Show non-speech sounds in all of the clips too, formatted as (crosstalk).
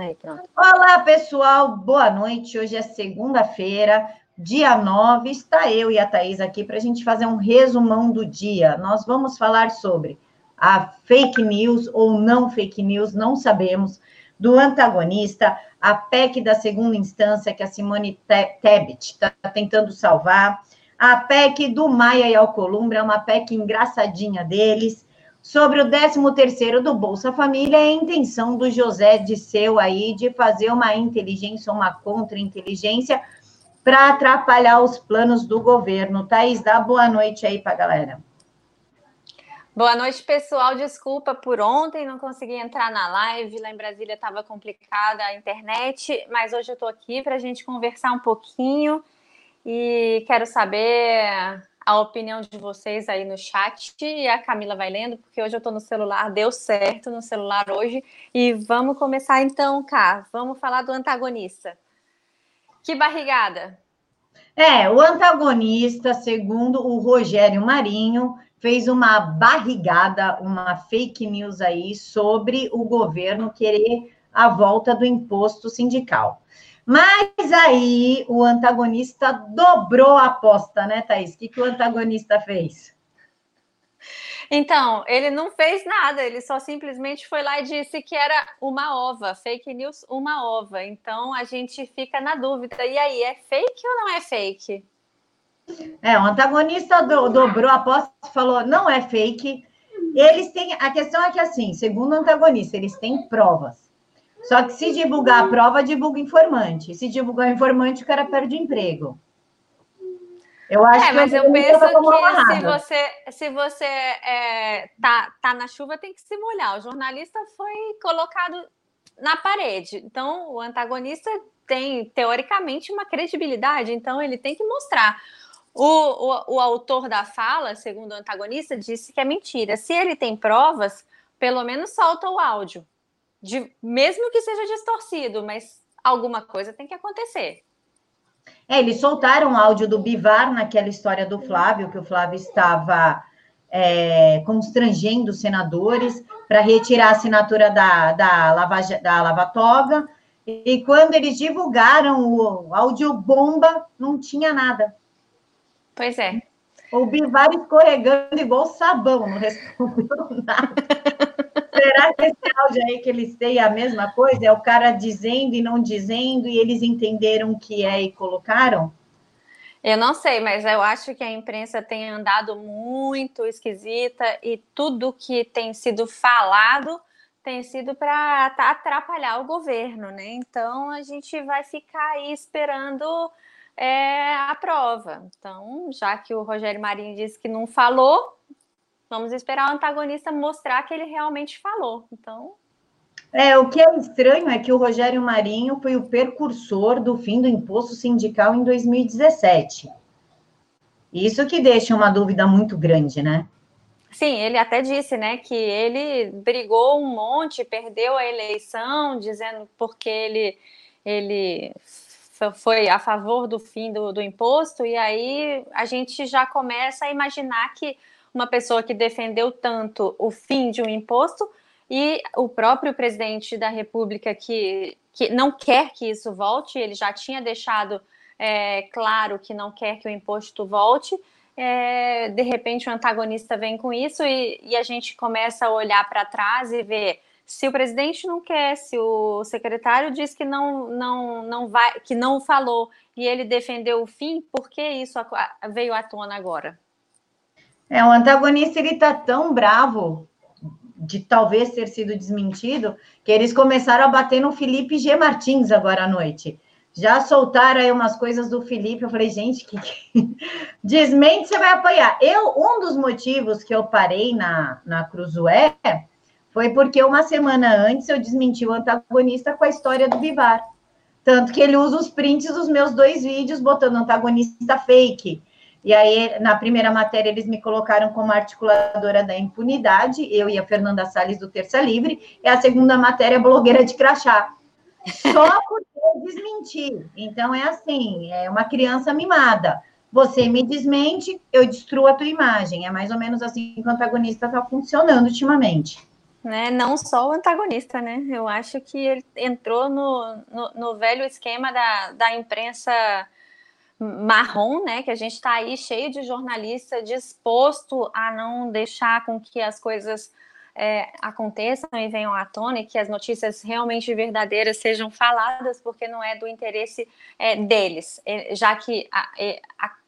Aí, Olá, pessoal, boa noite. Hoje é segunda-feira, dia 9. Está eu e a Thaís aqui para a gente fazer um resumão do dia. Nós vamos falar sobre a fake news ou não fake news, não sabemos, do antagonista, a PEC da segunda instância que a Simone Tebet está tentando salvar, a PEC do Maia e Alcolumbre, é uma PEC engraçadinha deles, sobre o 13º do Bolsa Família, é a intenção do José Disseu aí de fazer uma inteligência, uma contra-inteligência para atrapalhar os planos do governo. Thaís, dá boa noite aí para a galera. Boa noite, pessoal. Desculpa por ontem, não consegui entrar na live. Lá em Brasília estava complicada a internet, mas hoje eu estou aqui para a gente conversar um pouquinho e quero saber a opinião de vocês aí no chat e a Camila vai lendo, porque hoje eu estou no celular, deu certo no celular hoje. E vamos começar então, cá. Vamos falar do antagonista. Que barrigada! É, o antagonista, segundo o Rogério Marinho, fez uma barrigada, uma fake news aí sobre o governo querer a volta do imposto sindical. Mas aí o antagonista dobrou a aposta, né, Thaís? O que, que o antagonista fez? Então, ele não fez nada, ele só simplesmente foi lá e disse que era uma ova, fake news, uma ova. Então a gente fica na dúvida. E aí, é fake ou não é fake? É, o antagonista do, dobrou a aposta e falou: não é fake. Eles têm. A questão é que, assim, segundo o antagonista, eles têm provas. Só que se divulgar a prova, divulga informante. Se divulgar o informante, o cara perde emprego. Eu acho é, mas eu penso que se você, se você é, tá, tá na chuva, tem que se molhar. O jornalista foi colocado na parede. Então, o antagonista tem, teoricamente, uma credibilidade, então ele tem que mostrar. O, o, o autor da fala, segundo o antagonista, disse que é mentira. Se ele tem provas, pelo menos solta o áudio de, mesmo que seja distorcido, mas alguma coisa tem que acontecer. É, eles soltaram o áudio do Bivar naquela história do Flávio, que o Flávio estava é, constrangendo os senadores para retirar a assinatura da, da, Lava, da Lava Toga. E quando eles divulgaram o áudio bomba, não tinha nada. Pois é. O Bivar escorregando igual sabão, não respondeu (laughs) nada. Será que esse áudio aí que eles têm é a mesma coisa? É o cara dizendo e não dizendo, e eles entenderam que é e colocaram? Eu não sei, mas eu acho que a imprensa tem andado muito esquisita e tudo que tem sido falado tem sido para atrapalhar o governo, né? Então a gente vai ficar aí esperando é, a prova. Então, já que o Rogério Marinho disse que não falou, Vamos esperar o antagonista mostrar que ele realmente falou. Então. É, o que é estranho é que o Rogério Marinho foi o precursor do fim do imposto sindical em 2017. Isso que deixa uma dúvida muito grande, né? Sim, ele até disse, né, que ele brigou um monte, perdeu a eleição, dizendo porque ele, ele foi a favor do fim do, do imposto, e aí a gente já começa a imaginar que uma pessoa que defendeu tanto o fim de um imposto e o próprio presidente da República que, que não quer que isso volte, ele já tinha deixado é, claro que não quer que o imposto volte. É, de repente, o antagonista vem com isso e, e a gente começa a olhar para trás e ver se o presidente não quer, se o secretário diz que não, não, não vai, que não falou e ele defendeu o fim, por que isso veio à tona agora? É, o antagonista ele tá tão bravo de talvez ter sido desmentido que eles começaram a bater no Felipe G. Martins agora à noite. Já soltaram aí umas coisas do Felipe. Eu falei, gente, que, que... (laughs) desmente você vai apanhar. Eu, um dos motivos que eu parei na, na Cruzoé foi porque uma semana antes eu desmenti o antagonista com a história do Vivar. Tanto que ele usa os prints dos meus dois vídeos botando antagonista fake. E aí, na primeira matéria, eles me colocaram como articuladora da impunidade, eu e a Fernanda Salles do Terça Livre, e a segunda matéria, blogueira de crachá. Só porque eu desmenti. Então, é assim, é uma criança mimada. Você me desmente, eu destruo a tua imagem. É mais ou menos assim que o antagonista está funcionando ultimamente. Né? Não só o antagonista, né? Eu acho que ele entrou no, no, no velho esquema da, da imprensa marrom, né? Que a gente está aí cheio de jornalista disposto a não deixar com que as coisas é, aconteçam e venham à tona e que as notícias realmente verdadeiras sejam faladas, porque não é do interesse é, deles, é, já que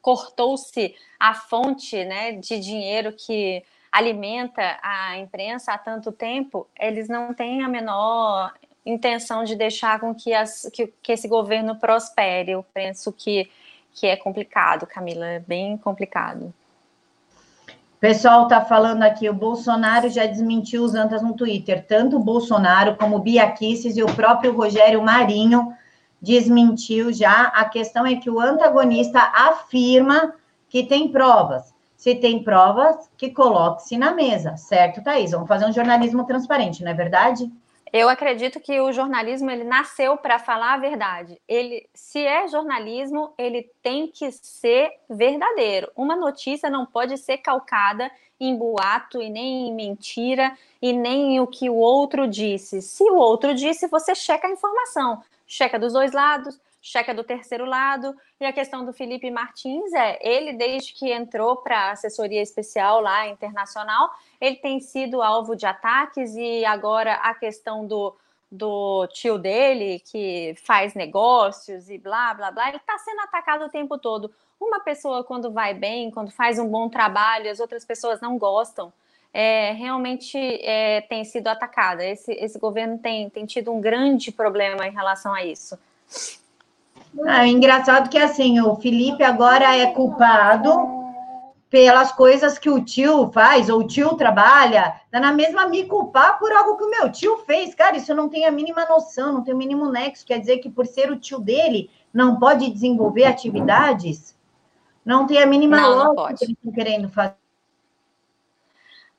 cortou-se a fonte né, de dinheiro que alimenta a imprensa há tanto tempo, eles não têm a menor intenção de deixar com que, as, que, que esse governo prospere. Eu penso que, que é complicado, Camila, é bem complicado. Pessoal está falando aqui, o Bolsonaro já desmentiu os antas no Twitter. Tanto o Bolsonaro como o Bia Kicis e o próprio Rogério Marinho desmentiu já. A questão é que o antagonista afirma que tem provas. Se tem provas, que coloque-se na mesa, certo, Thaís? Vamos fazer um jornalismo transparente, não é verdade? Eu acredito que o jornalismo ele nasceu para falar a verdade. Ele, se é jornalismo, ele tem que ser verdadeiro. Uma notícia não pode ser calcada em boato e nem em mentira e nem em o que o outro disse. Se o outro disse, você checa a informação, checa dos dois lados, checa do terceiro lado. E a questão do Felipe Martins é, ele desde que entrou para a assessoria especial lá internacional, ele tem sido alvo de ataques e agora a questão do, do tio dele que faz negócios e blá blá blá, ele está sendo atacado o tempo todo. Uma pessoa quando vai bem, quando faz um bom trabalho, as outras pessoas não gostam. É, realmente é, tem sido atacada. Esse, esse governo tem, tem tido um grande problema em relação a isso. Ah, é engraçado que assim, o Felipe agora é culpado pelas coisas que o tio faz, ou o tio trabalha, tá na mesma me culpar por algo que o meu tio fez. Cara, isso não tem a mínima noção, não tem o mínimo nexo. Quer dizer que por ser o tio dele, não pode desenvolver atividades? Não tem a mínima não, lógica não que ele está querendo fazer.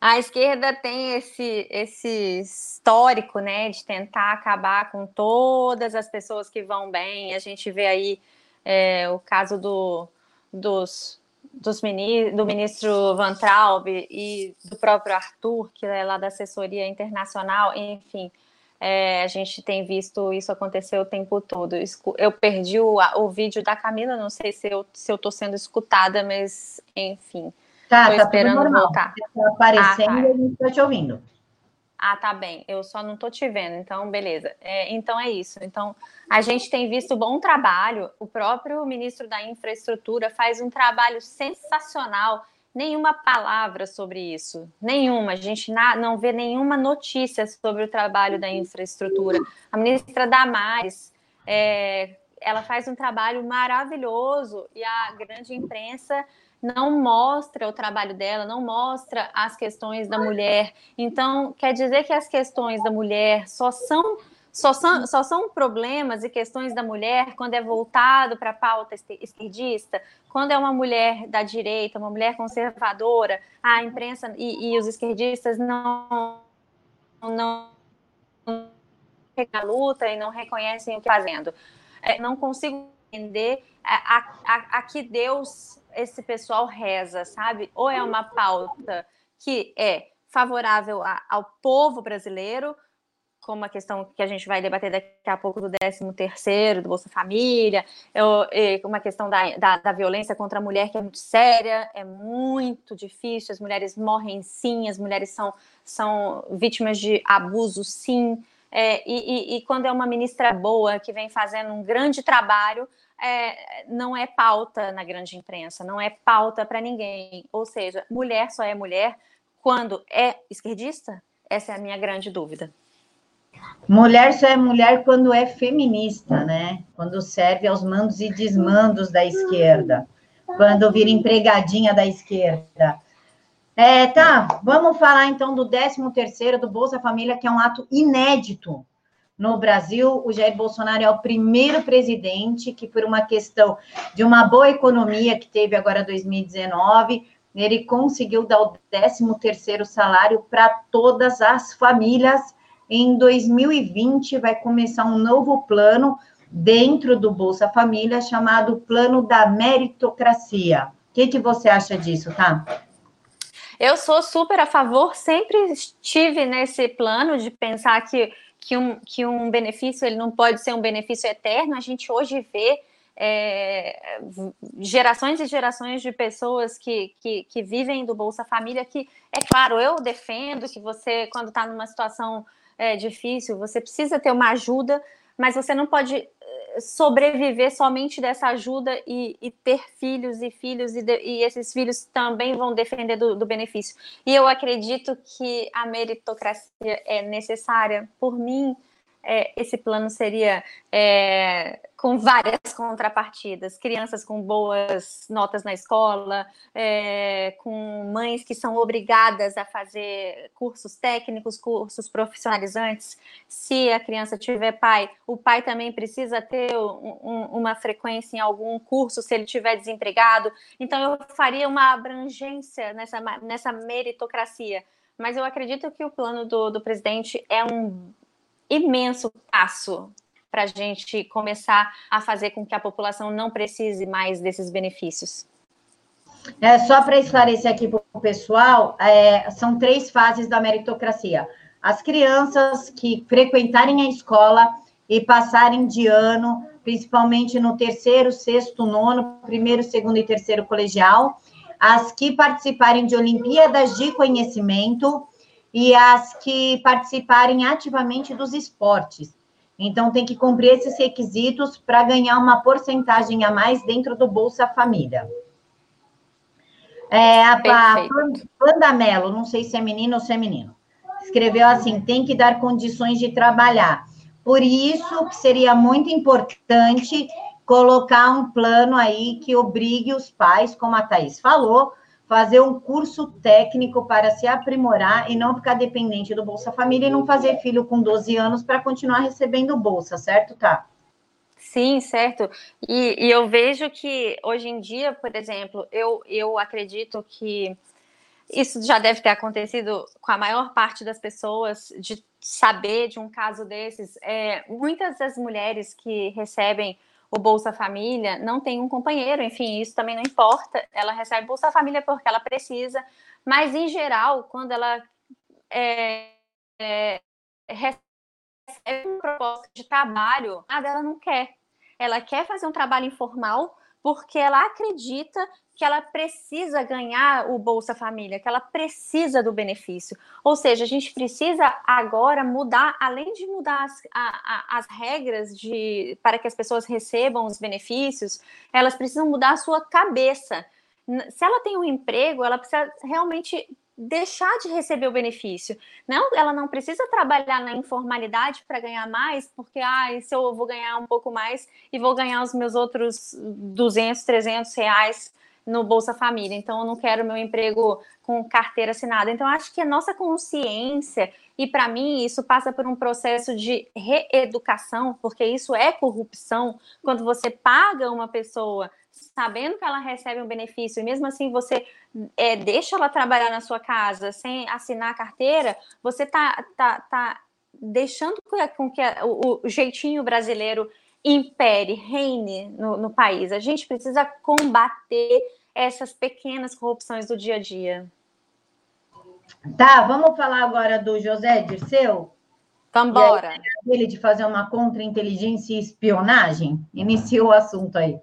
A esquerda tem esse, esse histórico, né, de tentar acabar com todas as pessoas que vão bem. A gente vê aí é, o caso do, dos, dos do ministro Van Traub e do próprio Arthur, que é lá da assessoria internacional, enfim. É, a gente tem visto isso acontecer o tempo todo. Eu perdi o, o vídeo da Camila, não sei se eu estou se eu sendo escutada, mas enfim. Tá, Tô tá esperando tudo normal. voltar. Tá aparecendo ah, tá. e a gente está te ouvindo. Ah, tá bem. Eu só não tô te vendo, então beleza. É, então é isso. Então a gente tem visto bom trabalho. O próprio ministro da Infraestrutura faz um trabalho sensacional. Nenhuma palavra sobre isso, nenhuma. A gente na, não vê nenhuma notícia sobre o trabalho da infraestrutura. A ministra Damares, é, ela faz um trabalho maravilhoso e a grande imprensa não mostra o trabalho dela, não mostra as questões da mulher. Então, quer dizer que as questões da mulher só são só são, só são problemas e questões da mulher quando é voltado para a pauta esquerdista, quando é uma mulher da direita, uma mulher conservadora, a imprensa e, e os esquerdistas não, não, a luta e não reconhecem o que está fazendo. É, não consigo entender a, a, a que Deus esse pessoal reza, sabe? Ou é uma pauta que é favorável a, ao povo brasileiro, como a questão que a gente vai debater daqui a pouco do 13 terceiro, do Bolsa Família, uma questão da, da, da, violência contra a mulher que é muito séria, é muito difícil, as mulheres morrem sim, as mulheres são, são vítimas de abuso sim, é, e, e, e quando é uma ministra boa que vem fazendo um grande trabalho, é, não é pauta na grande imprensa, não é pauta para ninguém. Ou seja, mulher só é mulher quando é esquerdista? Essa é a minha grande dúvida. Mulher só é mulher quando é feminista, né? Quando serve aos mandos e desmandos da esquerda. Quando vira empregadinha da esquerda. É, tá, vamos falar então do 13 terceiro do Bolsa Família, que é um ato inédito no Brasil. O Jair Bolsonaro é o primeiro presidente que, por uma questão de uma boa economia que teve agora 2019, ele conseguiu dar o 13 terceiro salário para todas as famílias. Em 2020 vai começar um novo plano dentro do Bolsa Família chamado Plano da Meritocracia. O que, que você acha disso, tá? Eu sou super a favor, sempre estive nesse plano de pensar que, que, um, que um benefício ele não pode ser um benefício eterno. A gente hoje vê é, gerações e gerações de pessoas que, que, que, vivem do Bolsa Família, que, é claro, eu defendo que você, quando está numa situação é, difícil, você precisa ter uma ajuda, mas você não pode sobreviver somente dessa ajuda e, e ter filhos e filhos, e, de, e, esses filhos também vão defender do, do, benefício. E eu acredito que a meritocracia é necessária. Por mim, é, esse plano seria é, com várias contrapartidas, crianças com boas notas na escola, é, com mães que são obrigadas a fazer cursos técnicos, cursos profissionalizantes. Se a criança tiver pai, o pai também precisa ter um, uma frequência em algum curso se ele tiver desempregado. Então eu faria uma abrangência nessa, nessa meritocracia. Mas eu acredito que o plano do, do presidente é um imenso passo para a gente começar a fazer com que a população não precise mais desses benefícios? É, só para esclarecer aqui para o pessoal, é, são três fases da meritocracia. As crianças que frequentarem a escola e passarem de ano, principalmente no terceiro, sexto, nono, primeiro, segundo e terceiro colegial, as que participarem de Olimpíadas de Conhecimento e as que participarem ativamente dos esportes. Então, tem que cumprir esses requisitos para ganhar uma porcentagem a mais dentro do Bolsa Família. É, a, a Panda Mello, não sei se é menino ou se é menino, escreveu assim: tem que dar condições de trabalhar. Por isso que seria muito importante colocar um plano aí que obrigue os pais, como a Thaís falou, fazer um curso técnico para se aprimorar e não ficar dependente do Bolsa Família e não fazer filho com 12 anos para continuar recebendo bolsa, certo, tá? Sim, certo. E, e, eu vejo que hoje em dia, por exemplo, eu, eu acredito que isso já deve ter acontecido com a maior parte das pessoas, de saber de um caso desses. É, muitas das mulheres que recebem o Bolsa Família, não tem um companheiro, enfim, isso também não importa. Ela recebe Bolsa Família porque ela precisa, mas em geral, quando ela é, é, recebe uma proposta de trabalho, nada ela não quer. Ela quer fazer um trabalho informal porque ela acredita que ela precisa ganhar o Bolsa Família, que ela precisa do benefício. Ou seja, a gente precisa agora mudar, além de mudar as, a, a, as regras de, para que as pessoas recebam os benefícios, elas precisam mudar a sua cabeça. Se ela tem um emprego, ela precisa realmente deixar de receber o benefício. Não, ela não precisa trabalhar na informalidade para ganhar mais, porque ah, se eu vou ganhar um pouco mais e vou ganhar os meus outros 200, 300 reais no Bolsa Família. Então, eu não quero meu emprego com carteira assinada. Então, acho que a nossa consciência, e para mim isso passa por um processo de reeducação, porque isso é corrupção. Quando você paga uma pessoa sabendo que ela recebe um benefício, e mesmo assim você é, deixa ela trabalhar na sua casa sem assinar a carteira, você tá, tá, tá deixando com que o, o jeitinho brasileiro impere, reine no, no país. A gente precisa combater essas pequenas corrupções do dia a dia. Tá, vamos falar agora do José Dirceu? Vamos embora. Ele de fazer uma contra-inteligência e espionagem? Iniciou o assunto aí.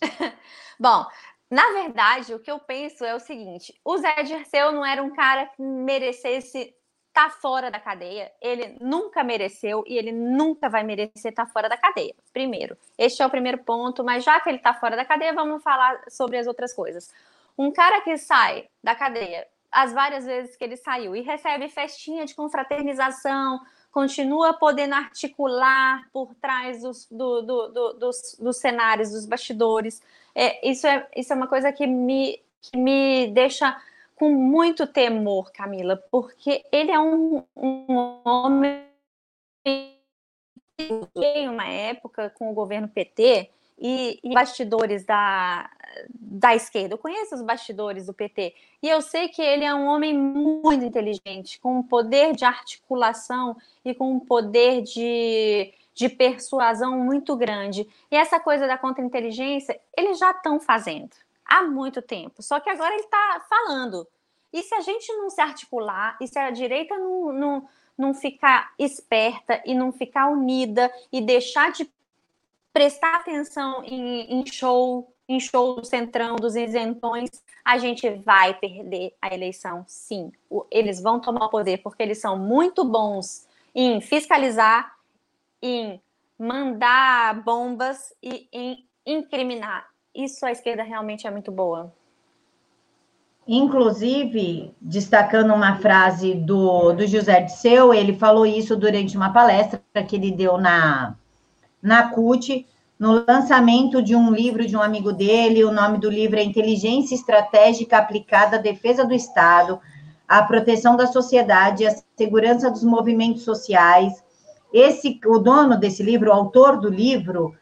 (laughs) Bom, na verdade, o que eu penso é o seguinte: o Zé Dirceu não era um cara que merecesse tá fora da cadeia. Ele nunca mereceu e ele nunca vai merecer estar tá fora da cadeia. Primeiro, este é o primeiro ponto, mas já que ele está fora da cadeia, vamos falar sobre as outras coisas. Um cara que sai da cadeia as várias vezes que ele saiu e recebe festinha de confraternização, continua podendo articular por trás dos, do, do, do, dos, dos, cenários, dos bastidores. É, isso, é, isso é uma coisa que me, que me deixa com muito temor, Camila, porque ele é um, um homem em uma época com o governo PT e, e, bastidores da, da esquerda. Eu conheço os bastidores do PT e eu sei que ele é um homem muito inteligente, com um poder de articulação e com um poder de, de persuasão muito grande. E essa coisa da contra-inteligência, eles já estão fazendo há muito tempo. Só que agora ele está falando. E se a gente não se articular, e se a direita não, não, não ficar esperta e não ficar unida e deixar de prestar atenção em, em show, em show do centrão, dos isentões, a gente vai perder a eleição, sim. Eles vão tomar o poder porque eles são muito bons em fiscalizar, em mandar bombas e em incriminar. Isso a esquerda realmente é muito boa. Inclusive, destacando uma frase do, do José Disseu, ele falou isso durante uma palestra que ele deu na, na CUT, no lançamento de um livro de um amigo dele. O nome do livro é Inteligência Estratégica Aplicada à Defesa do Estado, à Proteção da Sociedade e à Segurança dos Movimentos Sociais. Esse, o dono desse livro, o autor do livro,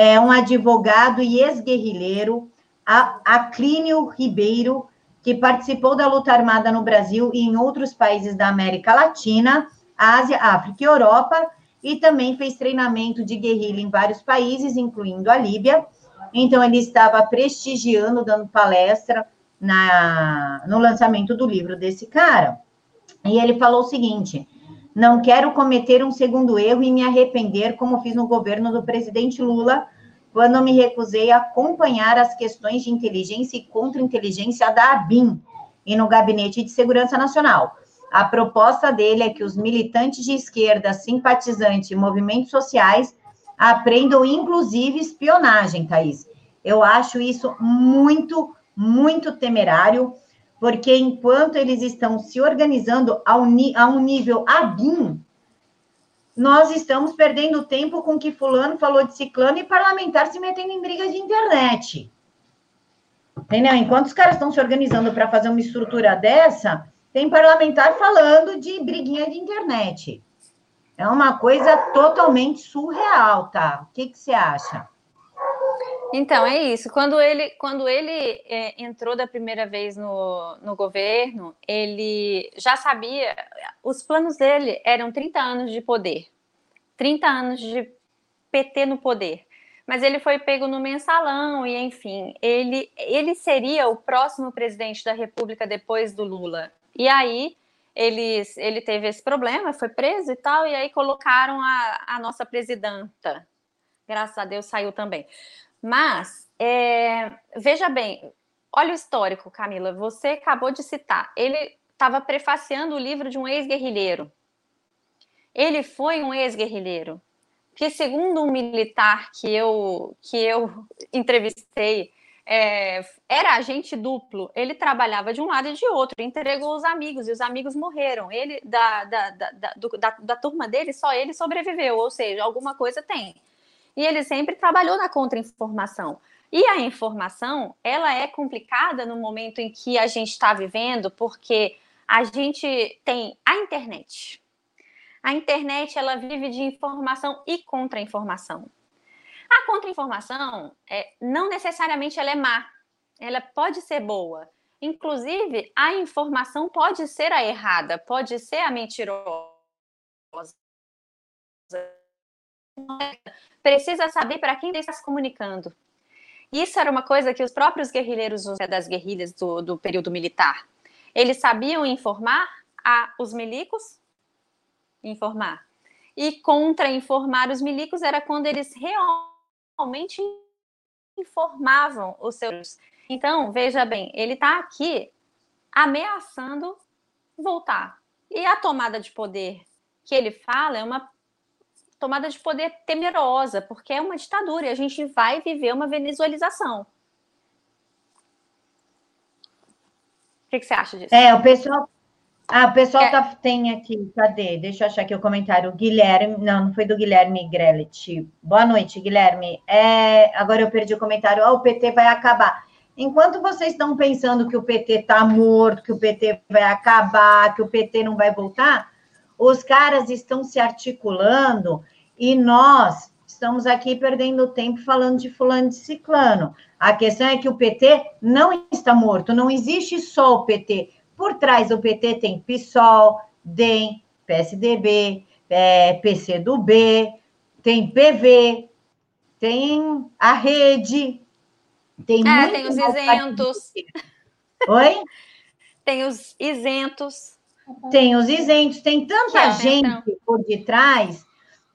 é um advogado e ex-guerrilheiro, Aclínio Ribeiro, que participou da luta armada no Brasil e em outros países da América Latina, Ásia, África e Europa, e também fez treinamento de guerrilha em vários países, incluindo a Líbia. Então, ele estava prestigiando, dando palestra na, no lançamento do livro desse cara. E ele falou o seguinte: não quero cometer um segundo erro e me arrepender, como fiz no governo do presidente Lula, quando me recusei a acompanhar as questões de inteligência e contra-inteligência da ABIN e no Gabinete de Segurança Nacional. A proposta dele é que os militantes de esquerda, simpatizantes e movimentos sociais aprendam, inclusive, espionagem, Thaís. Eu acho isso muito, muito temerário, porque enquanto eles estão se organizando ao, a um nível ABIN, nós estamos perdendo tempo com que fulano falou de ciclano e parlamentar se metendo em brigas de internet. Entendeu? Enquanto os caras estão se organizando para fazer uma estrutura dessa, tem parlamentar falando de briguinha de internet. É uma coisa totalmente surreal, tá? O que, que você acha? Então, é isso. Quando ele, quando ele é, entrou da primeira vez no, no governo, ele já sabia, os planos dele eram 30 anos de poder. 30 anos de PT no poder. Mas ele foi pego no mensalão e, enfim, ele, ele seria o próximo presidente da República depois do Lula. E aí ele, ele teve esse problema, foi preso e tal, e aí colocaram a, a nossa presidenta. Graças a Deus saiu também. Mas, é, veja bem, olha o histórico, Camila, você acabou de citar. Ele estava prefaciando o livro de um ex-guerrilheiro. Ele foi um ex-guerrilheiro. Que, segundo um militar que eu, que eu (laughs) entrevistei, é, era agente duplo, ele trabalhava de um lado e de outro, entregou os amigos, e os amigos morreram. Ele, da, da, da, da, da turma dele, só ele sobreviveu, ou seja, alguma coisa tem. E ele sempre trabalhou na contra-informação. E a informação, ela é complicada no momento em que a gente está vivendo, porque a gente tem a internet. A internet, ela vive de informação e contra-informação. A contra-informação, é, não necessariamente ela é má, ela pode ser boa. Inclusive, a informação pode ser a errada, pode ser a mentirosa. Precisa saber para quem está se comunicando. Isso era uma coisa que os próprios guerrilheiros das guerrilhas do, do período militar, eles sabiam informar a, os milicos, informar. E contra-informar os milicos era quando eles realmente informavam os seus. Então, veja bem, ele está aqui ameaçando voltar. E a tomada de poder que ele fala é uma tomada de poder temerosa, porque é uma ditadura e a gente vai viver uma venezuelização. O que, que você acha disso? É, o pessoal ah, o pessoal é. tá, tem aqui, cadê? Deixa eu achar aqui o comentário. Guilherme, não, não foi do Guilherme Grelit. Boa noite, Guilherme. É, agora eu perdi o comentário. Ah, o PT vai acabar. Enquanto vocês estão pensando que o PT está morto, que o PT vai acabar, que o PT não vai voltar, os caras estão se articulando e nós estamos aqui perdendo tempo falando de fulano de ciclano. A questão é que o PT não está morto, não existe só o PT por trás do PT tem PSOL, DEM, PSDB, é, PCdoB, tem PV, tem a rede, tem é, tem os isentos. (laughs) Oi? tem os isentos. Tem os isentos, tem tanta é, gente então. por detrás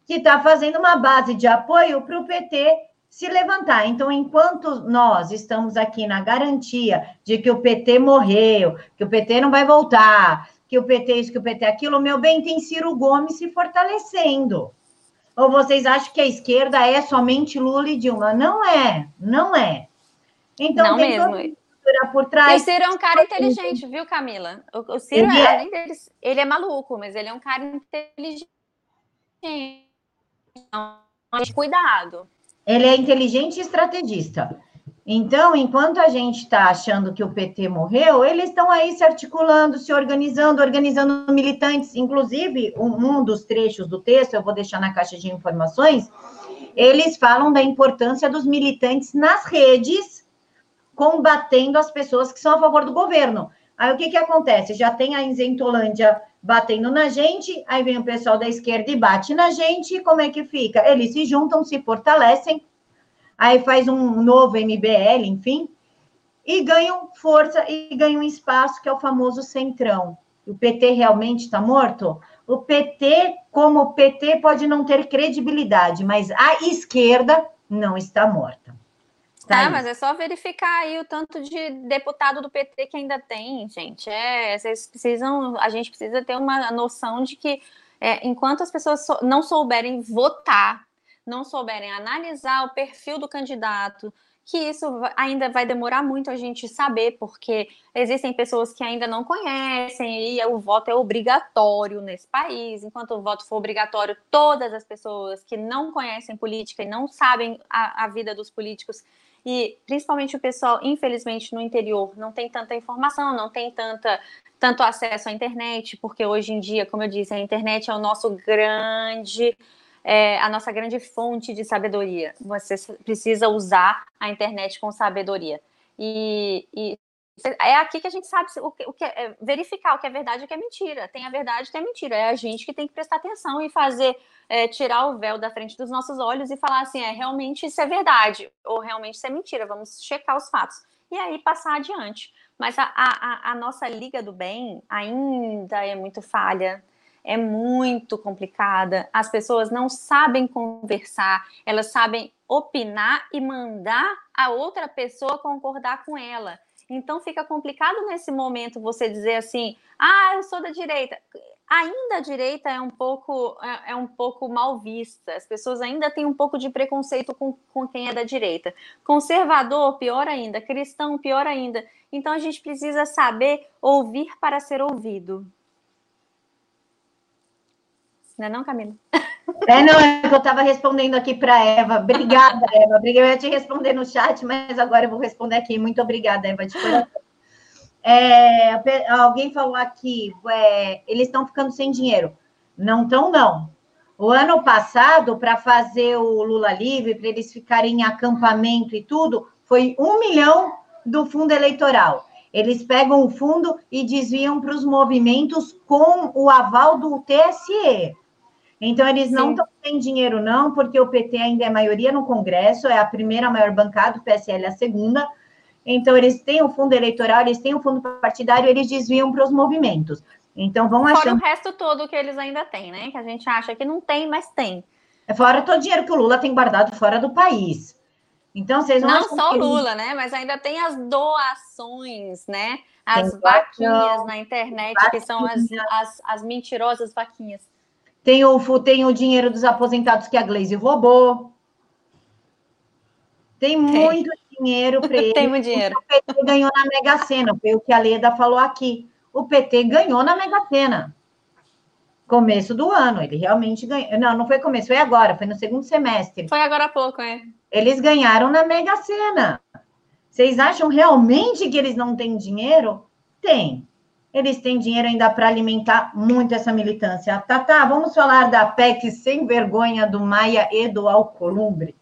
que está fazendo uma base de apoio para o PT se levantar. Então, enquanto nós estamos aqui na garantia de que o PT morreu, que o PT não vai voltar, que o PT isso, que o PT aquilo, meu bem, tem Ciro Gomes se fortalecendo. Ou vocês acham que a esquerda é somente Lula e Dilma? Não é, não é. Então não tem mesmo. Por trás. O Ciro é um cara inteligente, viu, Camila? O, o Ciro, ele é, além dele, ele é maluco, mas ele é um cara inteligente. Cuidado. Ele é inteligente e estrategista. Então, enquanto a gente está achando que o PT morreu, eles estão aí se articulando, se organizando, organizando militantes. Inclusive, um dos trechos do texto, eu vou deixar na caixa de informações, eles falam da importância dos militantes nas redes, combatendo as pessoas que são a favor do governo. Aí o que, que acontece? Já tem a Isentolândia batendo na gente, aí vem o pessoal da esquerda e bate na gente, como é que fica? Eles se juntam, se fortalecem aí faz um novo MBL, enfim, e ganham força e ganham espaço, que é o famoso centrão. O PT realmente está morto? O PT, como PT, pode não ter credibilidade, mas a esquerda não está morta. Tá ah, mas é só verificar aí o tanto de deputado do PT que ainda tem, gente. É, vocês precisam, a gente precisa ter uma noção de que é, enquanto as pessoas não souberem votar não souberem analisar o perfil do candidato, que isso ainda vai demorar muito a gente saber, porque existem pessoas que ainda não conhecem e o voto é obrigatório nesse país. Enquanto o voto for obrigatório, todas as pessoas que não conhecem política e não sabem a, a vida dos políticos, e principalmente o pessoal, infelizmente, no interior, não tem tanta informação, não tem tanta, tanto acesso à internet, porque hoje em dia, como eu disse, a internet é o nosso grande é a nossa grande fonte de sabedoria. Você precisa usar a internet com sabedoria. E, e é aqui que a gente sabe o que, o que é, verificar o que é verdade e o que é mentira. Tem a verdade e tem a mentira. É a gente que tem que prestar atenção e fazer, é, tirar o véu da frente dos nossos olhos e falar assim: é realmente isso é verdade ou realmente isso é mentira. Vamos checar os fatos. E aí passar adiante. Mas a, a, a nossa Liga do Bem ainda é muito falha é muito complicada, as pessoas não sabem conversar, elas sabem opinar e mandar a outra pessoa concordar com ela. Então fica complicado nesse momento você dizer assim: "Ah, eu sou da direita". Ainda a direita é um pouco é, é um pouco mal vista. As pessoas ainda têm um pouco de preconceito com, com quem é da direita. Conservador, pior ainda. Cristão, pior ainda. Então a gente precisa saber ouvir para ser ouvido. Não é não, Camila? (laughs) É, não, é que eu estava respondendo aqui para Eva. Obrigada, Eva. Eu ia te responder no chat, mas agora eu vou responder aqui. Muito obrigada, Eva, de coração. É, alguém falou aqui, é, eles estão ficando sem dinheiro. Não estão, não. O ano passado, para fazer o Lula livre, para eles ficarem em acampamento e tudo, foi um milhão do fundo eleitoral. Eles pegam o fundo e desviam para os movimentos com o aval do TSE. Então, eles não estão sem dinheiro, não, porque o PT ainda é maioria no Congresso, é a primeira maior bancada, o PSL é a segunda. Então, eles têm o fundo eleitoral, eles têm o fundo partidário, eles desviam para os movimentos. Então, vão achando... Fora o resto todo que eles ainda têm, né? Que a gente acha que não tem, mas tem. É fora todo o dinheiro que o Lula tem guardado fora do país. Então, vocês não Não só o Lula, né? Mas ainda tem as doações, né? As tem vaquinhas na internet, vaquinha. que são as, as, as mentirosas vaquinhas. Tem o, tem o dinheiro dos aposentados que a Glaze roubou. Tem muito dinheiro para (laughs) ele. Tem muito dinheiro. O PT ganhou na Mega Sena, foi o que a Leda falou aqui. O PT ganhou na Mega Sena. Começo do ano, ele realmente ganhou. Não, não foi começo, foi agora, foi no segundo semestre. Foi agora há pouco, é. Eles ganharam na Mega Sena. Vocês acham realmente que eles não têm dinheiro? Tem eles têm dinheiro ainda para alimentar muito essa militância. Tá, tá, vamos falar da PEC sem vergonha do Maia e do Alcolumbre.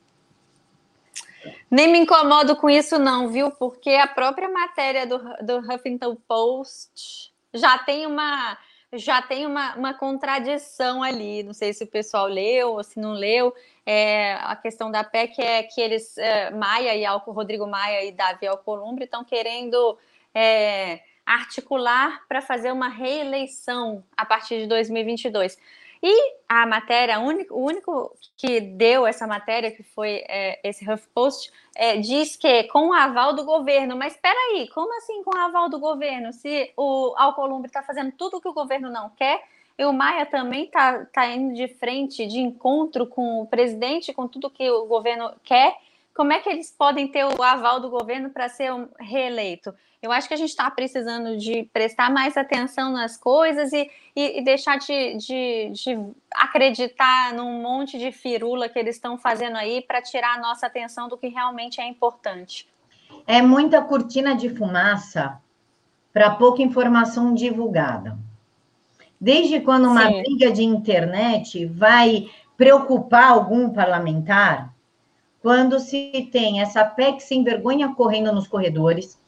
Nem me incomodo com isso, não, viu? Porque a própria matéria do, do Huffington Post já tem uma já tem uma, uma contradição ali. Não sei se o pessoal leu ou se não leu. É, a questão da PEC é que eles, é, Maia e Alco, Rodrigo Maia e Davi Alcolumbre estão querendo. É, articular para fazer uma reeleição a partir de 2022. E a matéria, o único, que deu essa matéria, que foi é, esse HuffPost, é, diz que com o aval do governo. Mas espera aí, como assim com o aval do governo? Se o Alcolumbre está fazendo tudo o que o governo não quer, e o Maia também está tá indo de frente, de encontro com o presidente, com tudo que o governo quer, como é que eles podem ter o aval do governo para ser um reeleito? Eu acho que a gente está precisando de prestar mais atenção nas coisas e, e, e deixar de, de, de, acreditar num monte de firula que eles estão fazendo aí para tirar a nossa atenção do que realmente é importante. É muita cortina de fumaça para pouca informação divulgada. Desde quando uma Sim. briga de internet vai preocupar algum parlamentar, quando se tem essa PEC sem vergonha correndo nos corredores.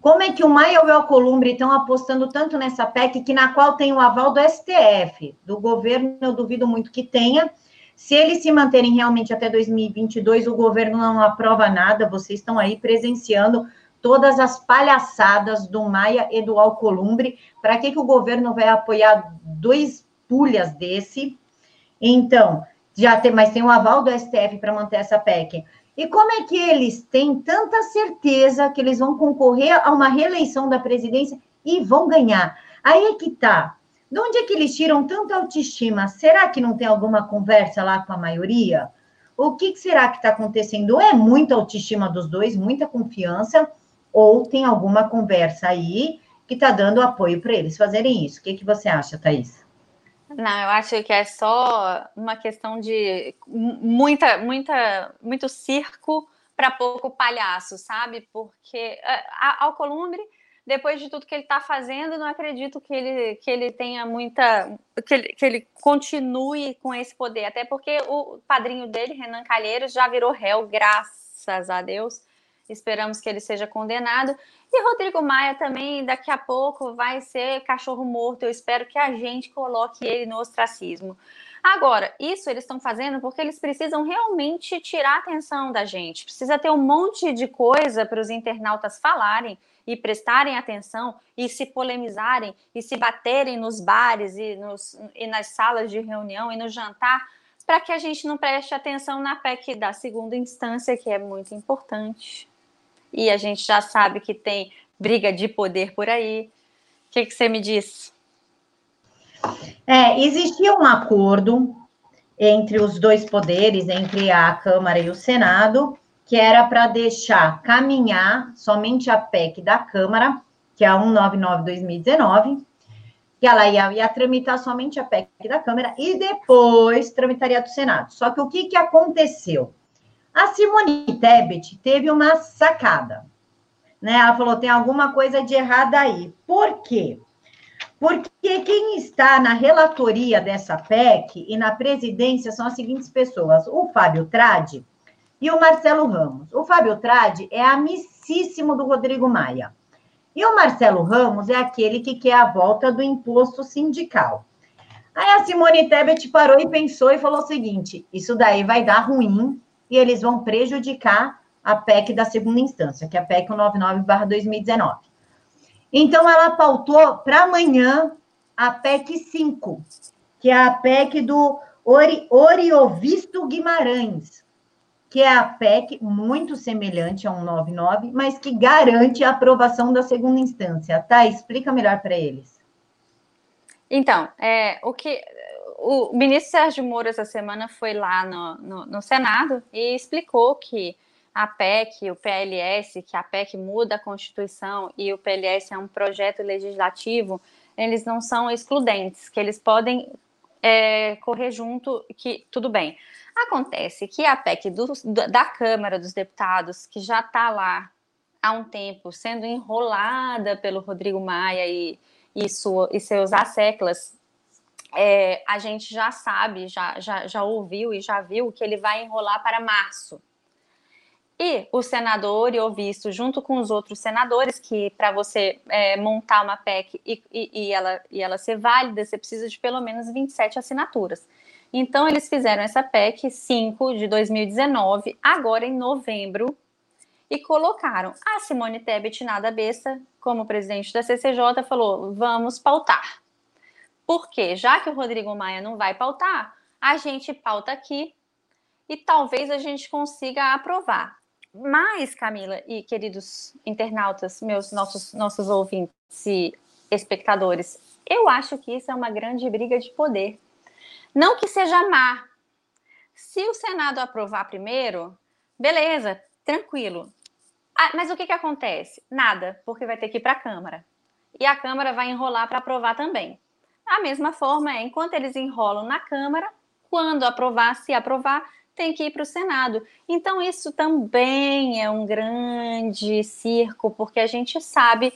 Como é que o Maia e o Alcolumbre estão apostando tanto nessa PEC, que na qual tem o aval do STF, do governo, eu duvido muito que tenha. Se eles se manterem realmente até 2022, o governo não aprova nada, vocês estão aí presenciando todas as palhaçadas do Maia e do Alcolumbre. Para que, que o governo vai apoiar dois pulhas desse? Então, já tem, mas tem o aval do STF para manter essa PEC. E como é que eles têm tanta certeza que eles vão concorrer a uma reeleição da presidência e vão ganhar? Aí é que tá. De onde é que eles tiram tanta autoestima? Será que não tem alguma conversa lá com a maioria? O que será que está acontecendo? Ou é muita autoestima dos dois, muita confiança, ou tem alguma conversa aí que está dando apoio para eles fazerem isso? O que, que você acha, Thaís? Não, eu acho que é só uma questão de muita, muita, muito circo para pouco palhaço, sabe? Porque a, Alcolumbre, depois de tudo que ele está fazendo, não acredito que ele, que ele tenha muita. Que ele, que ele continue com esse poder. Até porque o padrinho dele, Renan Calheiros, já virou réu, graças a Deus. Esperamos que ele seja condenado. E Rodrigo Maia também, daqui a pouco, vai ser cachorro morto. Eu espero que a gente coloque ele no ostracismo. Agora, isso eles estão fazendo porque eles precisam realmente tirar a atenção da gente. Precisa ter um monte de coisa para os internautas falarem e prestarem atenção e se polemizarem e se baterem nos bares e, nos, e nas salas de reunião e no jantar para que a gente não preste atenção na PEC da segunda instância, que é muito importante e a gente já sabe que tem briga de poder por aí. O que, que você me diz? É, existia um acordo entre os dois poderes, entre a Câmara e o Senado, que era para deixar caminhar somente a PEC da Câmara, que é a 199-2019, que ela ia, ia tramitar somente a PEC da Câmara e depois tramitaria do Senado. Só que o que, que aconteceu? A Simone Tebet teve uma sacada. Né? Ela falou: tem alguma coisa de errado aí. Por quê? Porque quem está na relatoria dessa PEC e na presidência são as seguintes pessoas: o Fábio Tradi e o Marcelo Ramos. O Fábio Tradi é amicíssimo do Rodrigo Maia. E o Marcelo Ramos é aquele que quer a volta do imposto sindical. Aí a Simone Tebet parou e pensou e falou o seguinte: isso daí vai dar ruim e eles vão prejudicar a PEC da segunda instância, que é a PEC 99/2019. Então ela pautou para amanhã a PEC 5, que é a PEC do Ori, Oriovisto Guimarães, que é a PEC muito semelhante a 199, mas que garante a aprovação da segunda instância. Tá? Explica melhor para eles. Então, é, o que o ministro Sérgio Moro, essa semana, foi lá no, no, no, Senado e explicou que a PEC, o PLS, que a PEC muda a Constituição e o PLS é um projeto legislativo, eles não são excludentes, que eles podem é, correr junto, que tudo bem. Acontece que a PEC do, da Câmara dos Deputados, que já está lá há um tempo, sendo enrolada pelo Rodrigo Maia e, e, sua, e seus asseclas, é, a gente já sabe, já, já, já ouviu e já viu que ele vai enrolar para março. E o senador e o visto, junto com os outros senadores, que para você é, montar uma PEC e, e, e, ela, e ela ser válida, você precisa de pelo menos 27 assinaturas. Então, eles fizeram essa PEC 5 de 2019, agora em novembro, e colocaram. A Simone Tebet, nada besta, como presidente da CCJ, falou: vamos pautar. Porque já que o Rodrigo Maia não vai pautar, a gente pauta aqui e talvez a gente consiga aprovar. Mas, Camila e queridos internautas, meus nossos nossos ouvintes e espectadores, eu acho que isso é uma grande briga de poder. Não que seja má. Se o Senado aprovar primeiro, beleza, tranquilo. Ah, mas o que, que acontece? Nada, porque vai ter que ir para a Câmara. E a Câmara vai enrolar para aprovar também. A mesma forma é, enquanto eles enrolam na Câmara, quando aprovar, se aprovar, tem que ir para o Senado. Então, isso também é um grande circo, porque a gente sabe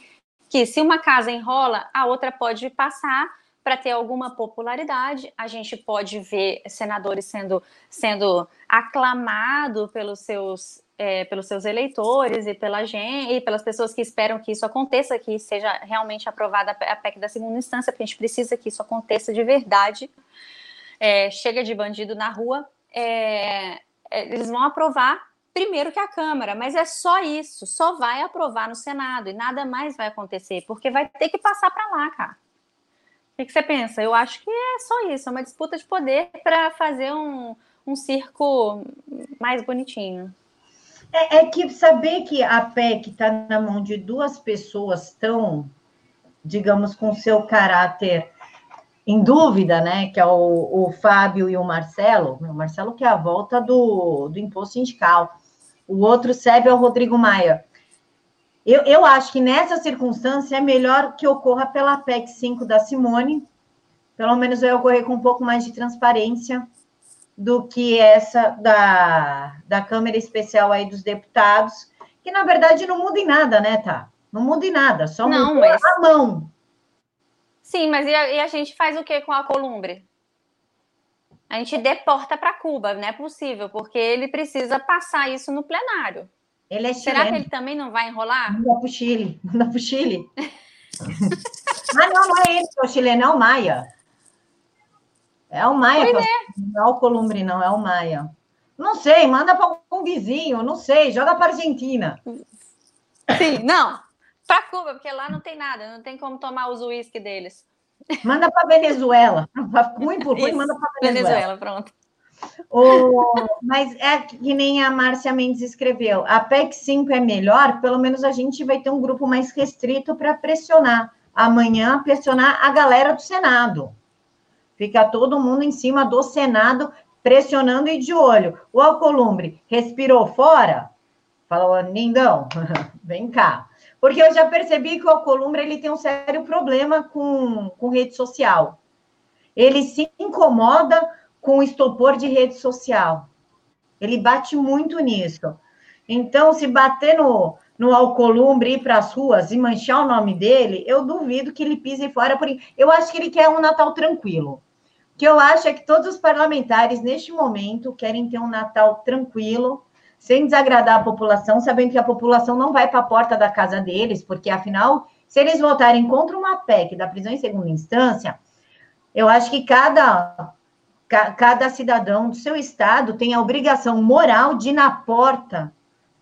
que se uma casa enrola, a outra pode passar para ter alguma popularidade. A gente pode ver senadores sendo, sendo aclamado pelos seus, é, pelos seus eleitores e pela gente, e pelas pessoas que esperam que isso aconteça, que seja realmente aprovada a PEC da segunda instância, porque a gente precisa que isso aconteça de verdade. É, chega de bandido na rua, é, é eles vão aprovar primeiro que a Câmara, mas é só isso, só vai aprovar no Senado e nada mais vai acontecer, porque vai ter que passar para lá, cara. O que, que, você pensa? Eu acho que é só isso, é uma disputa de poder para fazer um, um circo mais bonitinho. É, é, que saber que a PEC está na mão de duas pessoas tão, digamos, com seu caráter em dúvida, né? Que é o, o Fábio e o Marcelo. O Marcelo que é a volta do, do imposto sindical. O outro serve ao Rodrigo Maia. Eu, eu acho que nessa circunstância é melhor que ocorra pela PEC 5 da Simone, pelo menos vai ocorrer com um pouco mais de transparência do que essa da, da Câmara Especial aí dos Deputados, que na verdade não muda em nada, né, tá? Não muda em nada, só não, muda mas... a mão. Sim, mas e a, e a gente faz o que com a Columbre? A gente deporta para Cuba, não é possível, porque ele precisa passar isso no plenário. Ele é Será que ele também não vai enrolar? Manda para o Chile, manda para o Chile. ah, não, não é ele, é o chileno, é o Maia. É o Maia, pois é. não é o Columbre, não, é o Maia. Não sei, manda para um vizinho, não sei, joga para Argentina. Sim, não, para Cuba, porque lá não tem nada, não tem como tomar os uísque deles. Manda para Venezuela. (laughs) Ruim por ruim, manda para Venezuela. Venezuela, pronto. O, mas é que nem a Márcia Mendes escreveu: a PEC 5 é melhor, pelo menos a gente vai ter um grupo mais restrito para pressionar. Amanhã, pressionar a galera do Senado. Fica todo mundo em cima do Senado, pressionando e de olho. O Alcolumbre respirou fora? Falou, Lindão, (laughs) vem cá. Porque eu já percebi que o Alcolumbre ele tem um sério problema com, com rede social. Ele se incomoda com o estopor de rede social. Ele bate muito nisso. Então, se bater no, no Alcolumbre, ir para as ruas e manchar o nome dele, eu duvido que ele pise fora. Por... Eu acho que ele quer um Natal tranquilo. O que eu acho é que todos os parlamentares, neste momento, querem ter um Natal tranquilo, sem desagradar a população, sabendo que a população não vai para a porta da casa deles, porque, afinal, se eles votarem contra uma PEC da prisão em segunda instância, eu acho que cada cada cidadão do seu estado tem a obrigação moral de ir na porta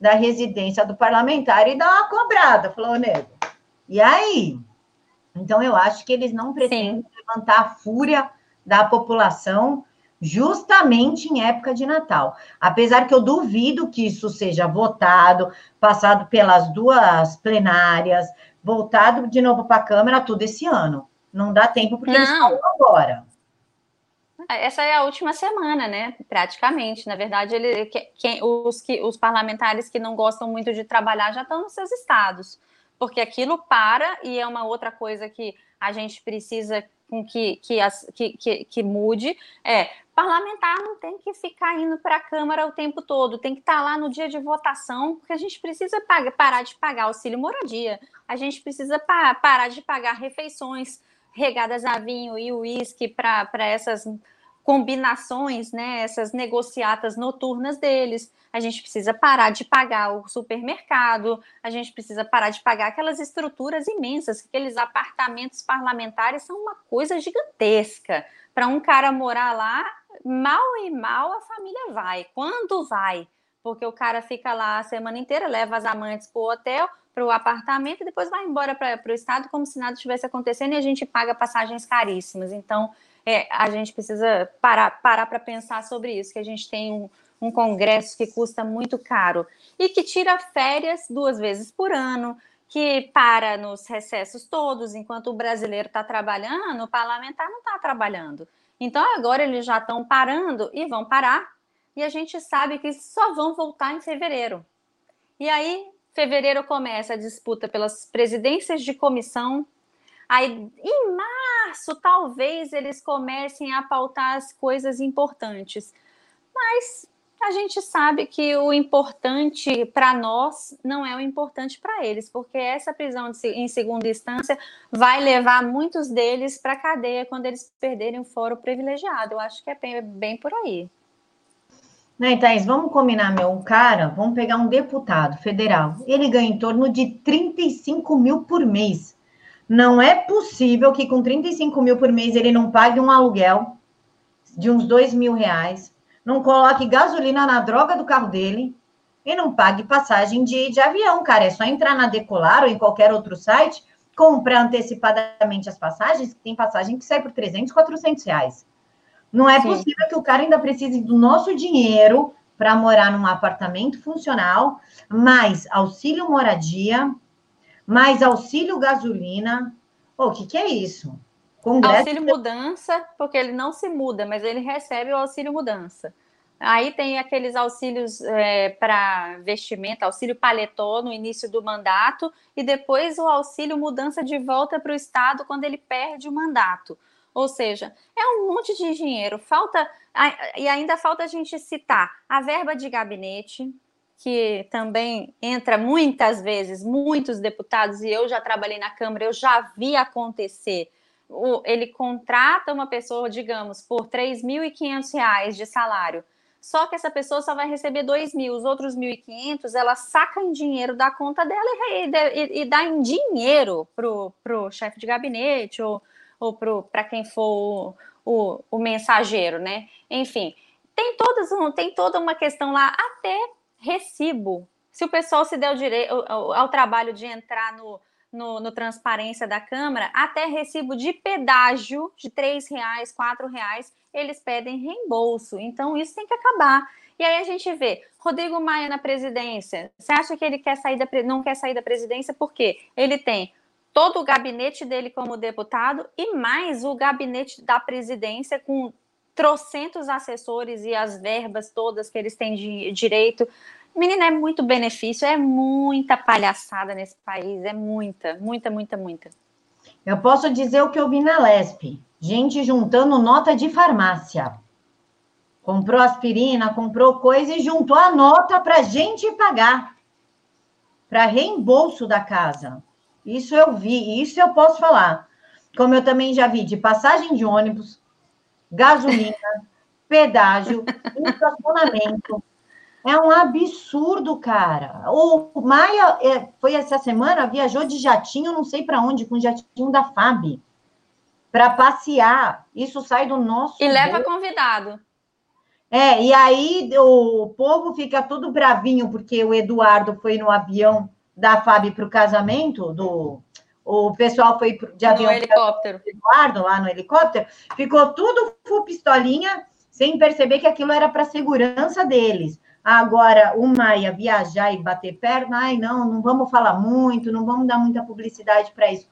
da residência do parlamentar e dar uma cobrada. Falou, nego. E aí? Então, eu acho que eles não pretendem Sim. levantar a fúria da população justamente em época de Natal. Apesar que eu duvido que isso seja votado, passado pelas duas plenárias, voltado de novo para a Câmara tudo esse ano. Não dá tempo, porque não. eles estão agora. Essa é a última semana, né? Praticamente. Na verdade, ele, quem, os, que, os parlamentares que não gostam muito de trabalhar já estão nos seus estados, porque aquilo para e é uma outra coisa que a gente precisa com que, que, as, que, que, que, mude é parlamentar não tem que ficar indo para a Câmara o tempo todo, tem que estar tá lá no dia de votação, porque a gente precisa pagar, parar de pagar auxílio moradia, a gente precisa pa, parar de pagar refeições regadas a vinho e uísque para essas combinações, né, essas negociatas noturnas deles. A gente precisa parar de pagar o supermercado, a gente precisa parar de pagar aquelas estruturas imensas, aqueles apartamentos parlamentares são uma coisa gigantesca. Para um cara morar lá, mal e mal a família vai. Quando vai? porque o cara fica lá a semana inteira, leva as amantes para o hotel, para o apartamento e depois vai embora para o estado como se nada tivesse acontecendo e a gente paga passagens caríssimas. Então, é, a gente precisa parar para pensar sobre isso, que a gente tem um, um congresso que custa muito caro e que tira férias duas vezes por ano, que para nos recessos todos, enquanto o brasileiro está trabalhando, o parlamentar não está trabalhando. Então agora eles já estão parando e vão parar, e a gente sabe que só vão voltar em fevereiro. E aí, fevereiro começa a disputa pelas presidências de comissão. Aí, em março, talvez eles comecem a pautar as coisas importantes. Mas a gente sabe que o importante para nós não é o importante para eles, porque essa prisão de, em segunda instância vai levar muitos deles para a cadeia quando eles perderem o foro privilegiado. Eu acho que é bem, bem por aí. Né, Thaís, vamos combinar, meu, um cara, vamos pegar um deputado federal, ele ganha em torno de 35 mil por mês. Não é possível que com 35 mil por mês ele não pague um aluguel de uns 2 mil reais, não coloque gasolina na droga do carro dele e não pague passagem de, de avião, cara. É só entrar na Decolar ou em qualquer outro site, comprar antecipadamente as passagens, que tem passagem que sai por 300, 400 reais. Não é Sim. possível que o cara ainda precise do nosso dinheiro para morar num apartamento funcional, mais auxílio moradia, mais auxílio gasolina. O que, que é isso? Congresso... Auxílio mudança, porque ele não se muda, mas ele recebe o auxílio mudança. Aí tem aqueles auxílios é, para vestimenta, auxílio paletó no início do mandato, e depois o auxílio mudança de volta para o Estado quando ele perde o mandato. Ou seja, é um monte de dinheiro. Falta e ainda falta a gente citar a verba de gabinete, que também entra muitas vezes, muitos deputados, e eu já trabalhei na Câmara, eu já vi acontecer o, ele contrata uma pessoa, digamos, por R$ 3.500 de salário, só que essa pessoa só vai receber dois mil, os outros 1.500 ela saca em dinheiro da conta dela e, e, e dá em dinheiro para o chefe de gabinete ou, ou para quem for o, o, o, mensageiro, né? Enfim, tem, todas tem toda uma questão lá, até recibo. Se o pessoal se der o direito ao, ao trabalho de entrar no, no, no, Transparência da Câmara, até recibo de pedágio de R$ reais, R$ reais, eles pedem reembolso. Então, isso tem que acabar. E aí a gente vê Rodrigo Maia na presidência. Você acha que ele quer sair da, não quer sair da presidência porque ele tem todo o gabinete dele como deputado e mais o gabinete da presidência com trocentos assessores e as verbas todas que eles têm de direito. Menina, é muito benefício, é muita palhaçada nesse país, é muita, muita, muita, muita. Eu posso dizer o que eu vi na Lesp. Gente juntando nota de farmácia. Comprou aspirina, comprou coisa e juntou a nota para gente pagar. Para reembolso da casa. Isso eu vi, isso eu posso falar. Como eu também já vi de passagem de ônibus, gasolina, (laughs) pedágio, estacionamento. É um absurdo, cara. O Maia é, foi essa semana, viajou de jatinho, não sei para onde, com jatinho da FAB, para passear. Isso sai do nosso. E leva convidado. É, e aí o povo fica todo bravinho, porque o Eduardo foi no avião da FAB para o casamento do. O pessoal foi de avião. No helicóptero. Eduardo, lá no helicóptero, ficou tudo full pistolinha, sem perceber que aquilo era para segurança deles. Agora, o Maia viajar e bater perna, ai, não, não vamos falar muito, não vamos dar muita publicidade para isso.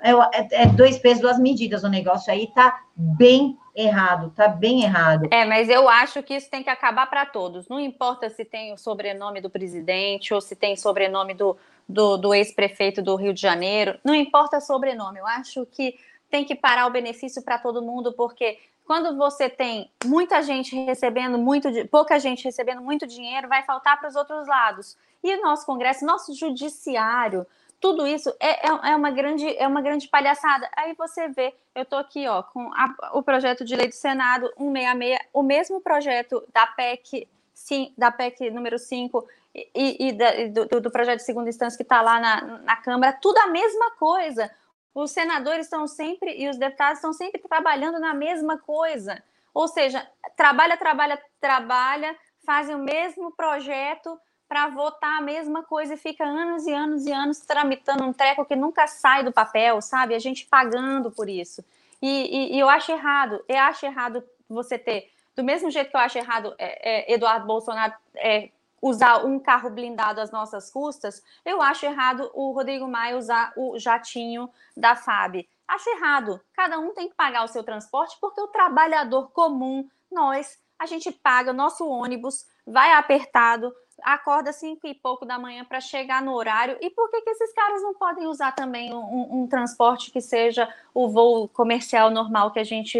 É, é, é, dois pesos, duas medidas. O negócio aí tá bem errado, tá bem errado. É, mas eu acho que isso tem que acabar para todos. Não importa se tem o sobrenome do presidente ou se tem sobrenome do, do, do ex-prefeito do Rio de Janeiro. Não importa sobrenome. Eu acho que tem que parar o benefício para todo mundo, porque quando você tem muita gente recebendo muito, pouca gente recebendo muito dinheiro, vai faltar para os outros lados. E o nosso Congresso, nosso judiciário, tudo isso é, é, é, uma, grande, é uma grande palhaçada. Aí você vê, eu estou aqui ó, com a, o projeto de lei do Senado 166, o mesmo projeto da PEC, sim, da PEC número 5 e, e, da, do, do, projeto de segunda instância que está lá na, na Câmara, tudo a mesma coisa os senadores estão sempre e os deputados estão sempre trabalhando na mesma coisa. Ou seja, trabalha, trabalha, trabalha, fazem o mesmo projeto para votar a mesma coisa e fica anos e anos e anos tramitando um treco que nunca sai do papel, sabe? A gente pagando por isso. E, e, e eu acho errado, eu acho errado você ter, do mesmo jeito que eu acho errado é, é, Eduardo Bolsonaro é, usar um carro blindado às nossas custas, eu acho errado o Rodrigo Maia usar o jatinho da FAB. Acho errado. Cada um tem que pagar o seu transporte, porque o trabalhador comum, nós, a gente paga o nosso ônibus, vai apertado, acorda cinco e pouco da manhã para chegar no horário. E por que, que esses caras não podem usar também um, um, transporte que seja o voo comercial normal que a gente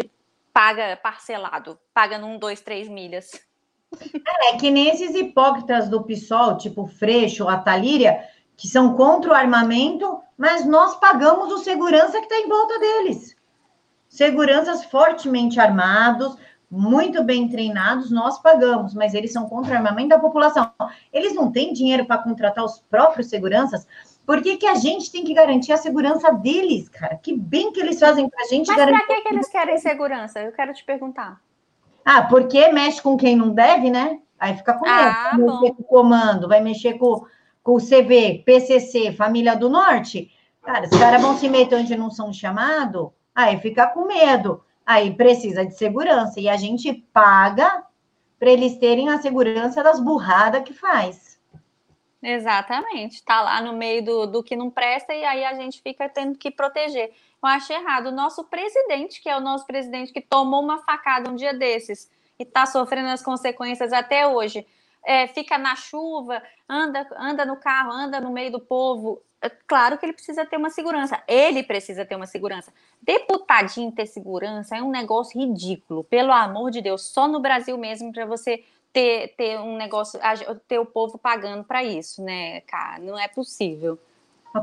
paga parcelado, paga num, dois, três milhas? É, que nem esses hipócritas do PSOL, tipo Freixo, a Talíria, que são contra o armamento, mas nós pagamos o segurança que está em volta deles. Seguranças fortemente armados, muito bem treinados, nós pagamos, mas eles são contra o armamento da população. Eles não têm dinheiro para contratar os próprios seguranças. Por que, que a gente tem que garantir a segurança deles, cara? Que bem que eles fazem para a gente mas garantir. Mas para que, que eles querem segurança? Eu quero te perguntar. Ah, porque mexe com quem não deve, né? Aí fica com medo. Ah, vai mexer com o comando, vai mexer com, com o CV, PCC, Família do Norte. Cara, os caras vão se meter onde não são chamados, aí fica com medo. Aí precisa de segurança. E a gente paga para eles terem a segurança das burradas que faz. Exatamente. Está lá no meio do, do que não presta e aí a gente fica tendo que proteger. Eu acho errado. O nosso presidente, que é o nosso presidente que tomou uma facada um dia desses e está sofrendo as consequências até hoje, é, fica na chuva, anda, anda no carro, anda no meio do povo. É claro que ele precisa ter uma segurança. Ele precisa ter uma segurança. Deputadinho ter segurança é um negócio ridículo. Pelo amor de Deus, só no Brasil mesmo para você ter, ter um negócio, ter o povo pagando para isso, né, cara? Não é possível.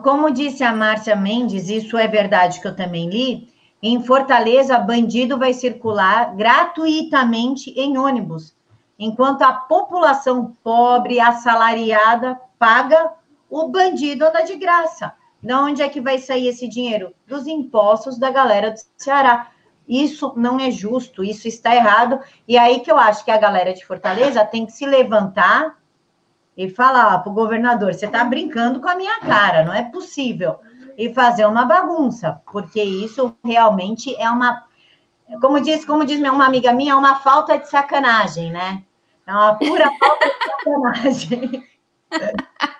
Como disse a Márcia Mendes, isso é verdade que eu também li. Em Fortaleza, bandido vai circular gratuitamente em ônibus, enquanto a população pobre, assalariada, paga, o bandido anda de graça. De onde é que vai sair esse dinheiro? Dos impostos da galera do Ceará. Isso não é justo, isso está errado. E aí que eu acho que a galera de Fortaleza tem que se levantar e falar para o governador: você está brincando com a minha cara, não é possível. E fazer uma bagunça, porque isso realmente é uma. Como diz, como diz uma amiga minha, é uma falta de sacanagem, né? É uma pura falta de sacanagem. (laughs)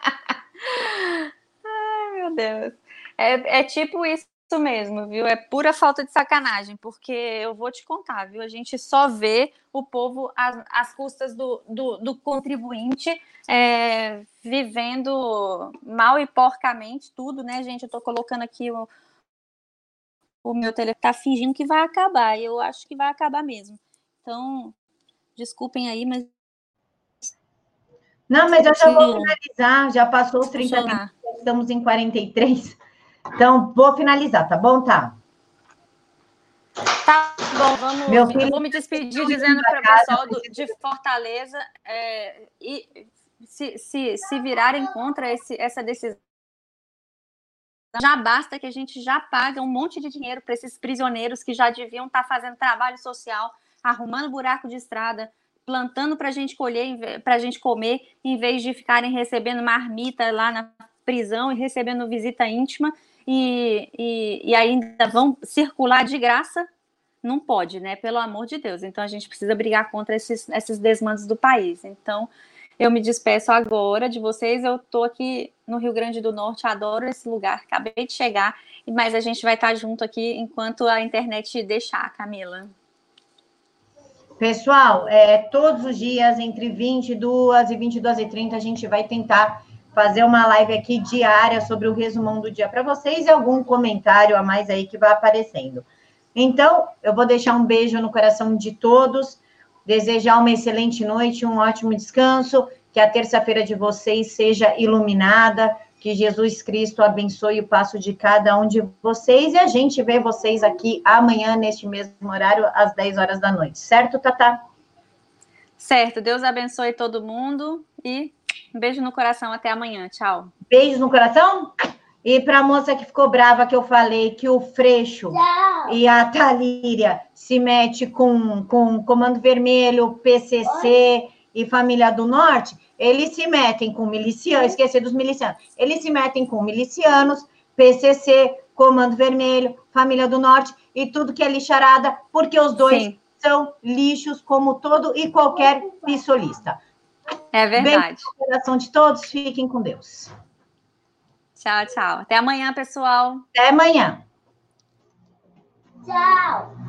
Deus. É, é tipo isso isso mesmo, viu? É pura falta de sacanagem, porque eu vou te contar, viu? A gente só vê o povo às, às custas do, do, do contribuinte é, vivendo mal e porcamente tudo, né, gente? Eu tô colocando aqui o, o meu telefone, tá fingindo que vai acabar, e eu acho que vai acabar mesmo. Então, desculpem aí, mas. Não, mas eu já vou finalizar, já passou os 30 minutos, estamos em 43. Então, vou finalizar, tá bom, tá? Tá bom, vamos. Meu filho, eu vou me despedir dizendo para o pessoal do, de Fortaleza é, e se, se, se virarem contra esse, essa decisão. Já basta que a gente já paga um monte de dinheiro para esses prisioneiros que já deviam estar tá fazendo trabalho social, arrumando buraco de estrada, plantando para a gente colher, para a gente comer, em vez de ficarem recebendo marmita lá na prisão e recebendo visita íntima e, e, e ainda vão circular de graça, não pode, né? Pelo amor de Deus. Então a gente precisa brigar contra esses, esses desmandos do país. Então eu me despeço agora de vocês. Eu estou aqui no Rio Grande do Norte, adoro esse lugar, acabei de chegar, mas a gente vai estar junto aqui enquanto a internet deixar, Camila. Pessoal, é, todos os dias, entre 22 e 22 e 30, a gente vai tentar fazer uma live aqui diária sobre o resumão do dia para vocês e algum comentário a mais aí que vai aparecendo. Então, eu vou deixar um beijo no coração de todos, desejar uma excelente noite, um ótimo descanso, que a terça-feira de vocês seja iluminada, que Jesus Cristo abençoe o passo de cada um de vocês e a gente vê vocês aqui amanhã, neste mesmo horário, às 10 horas da noite. Certo, Tatá? Certo. Deus abençoe todo mundo e um beijo no coração, até amanhã. Tchau. Beijo no coração? E para a moça que ficou brava que eu falei que o Freixo Tchau. e a Talíria se mete com, com Comando Vermelho, PCC e Família do Norte, eles se metem com milicianos, esqueci dos milicianos, eles se metem com milicianos, PCC, Comando Vermelho, Família do Norte e tudo que é lixarada, porque os dois Sim. são lixos como todo e qualquer pissolista. É verdade. Bem, coração de todos, fiquem com Deus. Tchau, tchau. Até amanhã, pessoal. Até amanhã. Tchau.